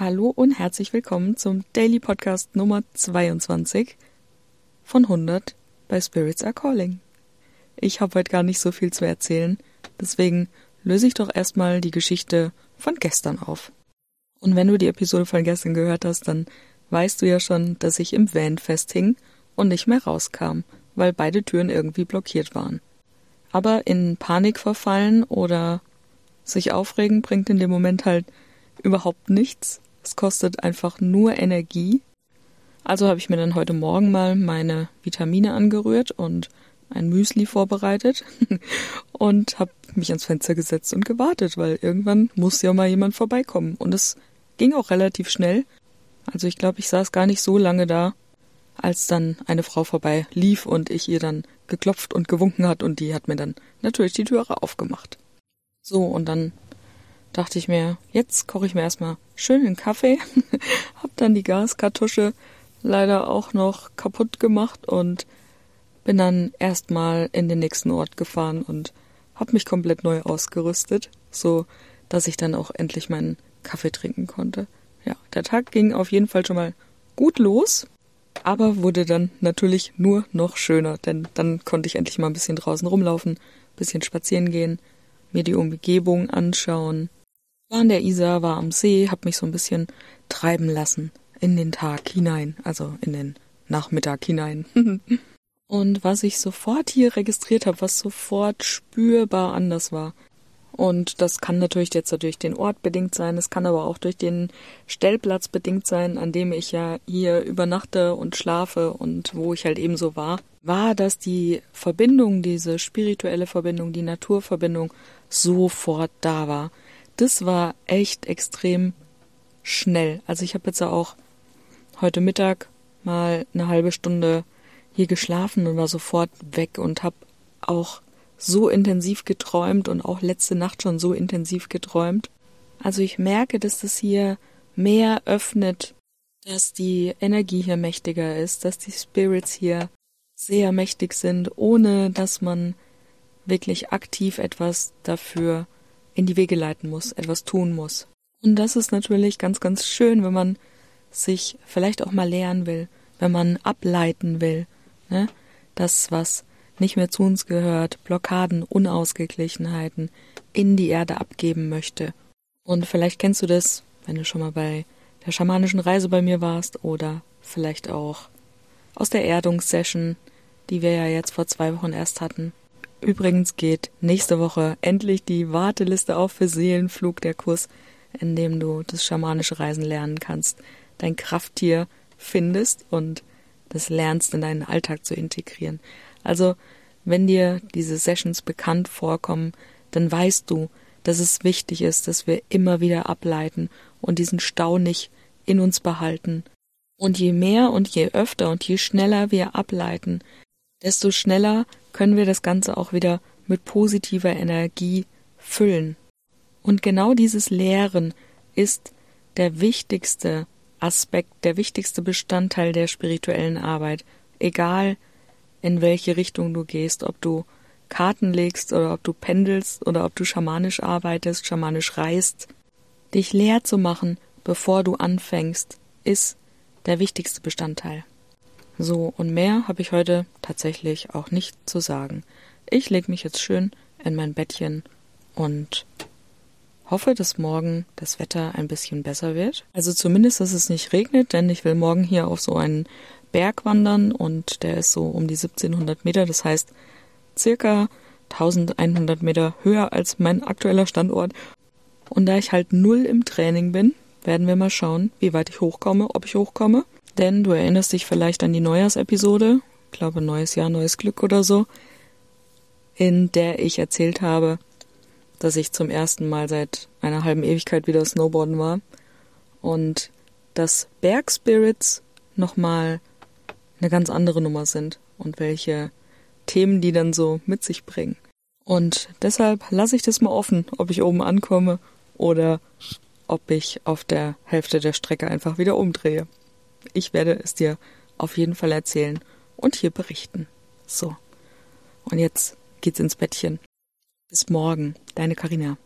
Hallo und herzlich willkommen zum Daily Podcast Nummer 22 von 100 bei Spirits Are Calling. Ich habe heute gar nicht so viel zu erzählen, deswegen löse ich doch erstmal die Geschichte von gestern auf. Und wenn du die Episode von gestern gehört hast, dann weißt du ja schon, dass ich im Van festhing und nicht mehr rauskam, weil beide Türen irgendwie blockiert waren. Aber in Panik verfallen oder sich aufregen bringt in dem Moment halt überhaupt nichts. Es kostet einfach nur Energie. Also habe ich mir dann heute Morgen mal meine Vitamine angerührt und ein Müsli vorbereitet und habe mich ans Fenster gesetzt und gewartet, weil irgendwann muss ja mal jemand vorbeikommen. Und es ging auch relativ schnell. Also ich glaube, ich saß gar nicht so lange da, als dann eine Frau vorbei lief und ich ihr dann geklopft und gewunken hat und die hat mir dann natürlich die Türe aufgemacht. So, und dann dachte ich mir, jetzt koche ich mir erstmal schön einen Kaffee, hab dann die Gaskartusche leider auch noch kaputt gemacht und bin dann erstmal in den nächsten Ort gefahren und hab mich komplett neu ausgerüstet, so dass ich dann auch endlich meinen Kaffee trinken konnte. Ja, der Tag ging auf jeden Fall schon mal gut los, aber wurde dann natürlich nur noch schöner, denn dann konnte ich endlich mal ein bisschen draußen rumlaufen, bisschen spazieren gehen, mir die Umgebung anschauen, war an der Isar, war am See, hab mich so ein bisschen treiben lassen in den Tag hinein, also in den Nachmittag hinein. und was ich sofort hier registriert habe, was sofort spürbar anders war. Und das kann natürlich jetzt durch den Ort bedingt sein, es kann aber auch durch den Stellplatz bedingt sein, an dem ich ja hier übernachte und schlafe und wo ich halt eben so war, war, dass die Verbindung, diese spirituelle Verbindung, die Naturverbindung sofort da war das war echt extrem schnell. Also ich habe jetzt auch heute Mittag mal eine halbe Stunde hier geschlafen und war sofort weg und habe auch so intensiv geträumt und auch letzte Nacht schon so intensiv geträumt. Also ich merke, dass das hier mehr öffnet, dass die Energie hier mächtiger ist, dass die Spirits hier sehr mächtig sind, ohne dass man wirklich aktiv etwas dafür in die Wege leiten muss, etwas tun muss. Und das ist natürlich ganz, ganz schön, wenn man sich vielleicht auch mal lernen will, wenn man ableiten will, ne? das, was nicht mehr zu uns gehört, Blockaden, Unausgeglichenheiten in die Erde abgeben möchte. Und vielleicht kennst du das, wenn du schon mal bei der schamanischen Reise bei mir warst oder vielleicht auch aus der Erdungssession, die wir ja jetzt vor zwei Wochen erst hatten. Übrigens geht nächste Woche endlich die Warteliste auf für Seelenflug, der Kurs, in dem du das schamanische Reisen lernen kannst, dein Krafttier findest und das lernst in deinen Alltag zu integrieren. Also, wenn dir diese Sessions bekannt vorkommen, dann weißt du, dass es wichtig ist, dass wir immer wieder ableiten und diesen Stau nicht in uns behalten. Und je mehr und je öfter und je schneller wir ableiten, desto schneller können wir das Ganze auch wieder mit positiver Energie füllen. Und genau dieses Lehren ist der wichtigste Aspekt, der wichtigste Bestandteil der spirituellen Arbeit, egal in welche Richtung du gehst, ob du Karten legst oder ob du pendelst oder ob du schamanisch arbeitest, schamanisch reist. Dich leer zu machen, bevor du anfängst, ist der wichtigste Bestandteil. So, und mehr habe ich heute tatsächlich auch nicht zu sagen. Ich lege mich jetzt schön in mein Bettchen und hoffe, dass morgen das Wetter ein bisschen besser wird. Also zumindest, dass es nicht regnet, denn ich will morgen hier auf so einen Berg wandern und der ist so um die 1700 Meter, das heißt circa 1100 Meter höher als mein aktueller Standort. Und da ich halt null im Training bin, werden wir mal schauen, wie weit ich hochkomme, ob ich hochkomme. Denn du erinnerst dich vielleicht an die Neujahrsepisode, ich glaube neues Jahr, neues Glück oder so, in der ich erzählt habe, dass ich zum ersten Mal seit einer halben Ewigkeit wieder Snowboarden war und dass Bergspirits nochmal eine ganz andere Nummer sind und welche Themen die dann so mit sich bringen. Und deshalb lasse ich das mal offen, ob ich oben ankomme oder ob ich auf der Hälfte der Strecke einfach wieder umdrehe. Ich werde es dir auf jeden Fall erzählen und hier berichten. So. Und jetzt geht's ins Bettchen. Bis morgen, deine Karina.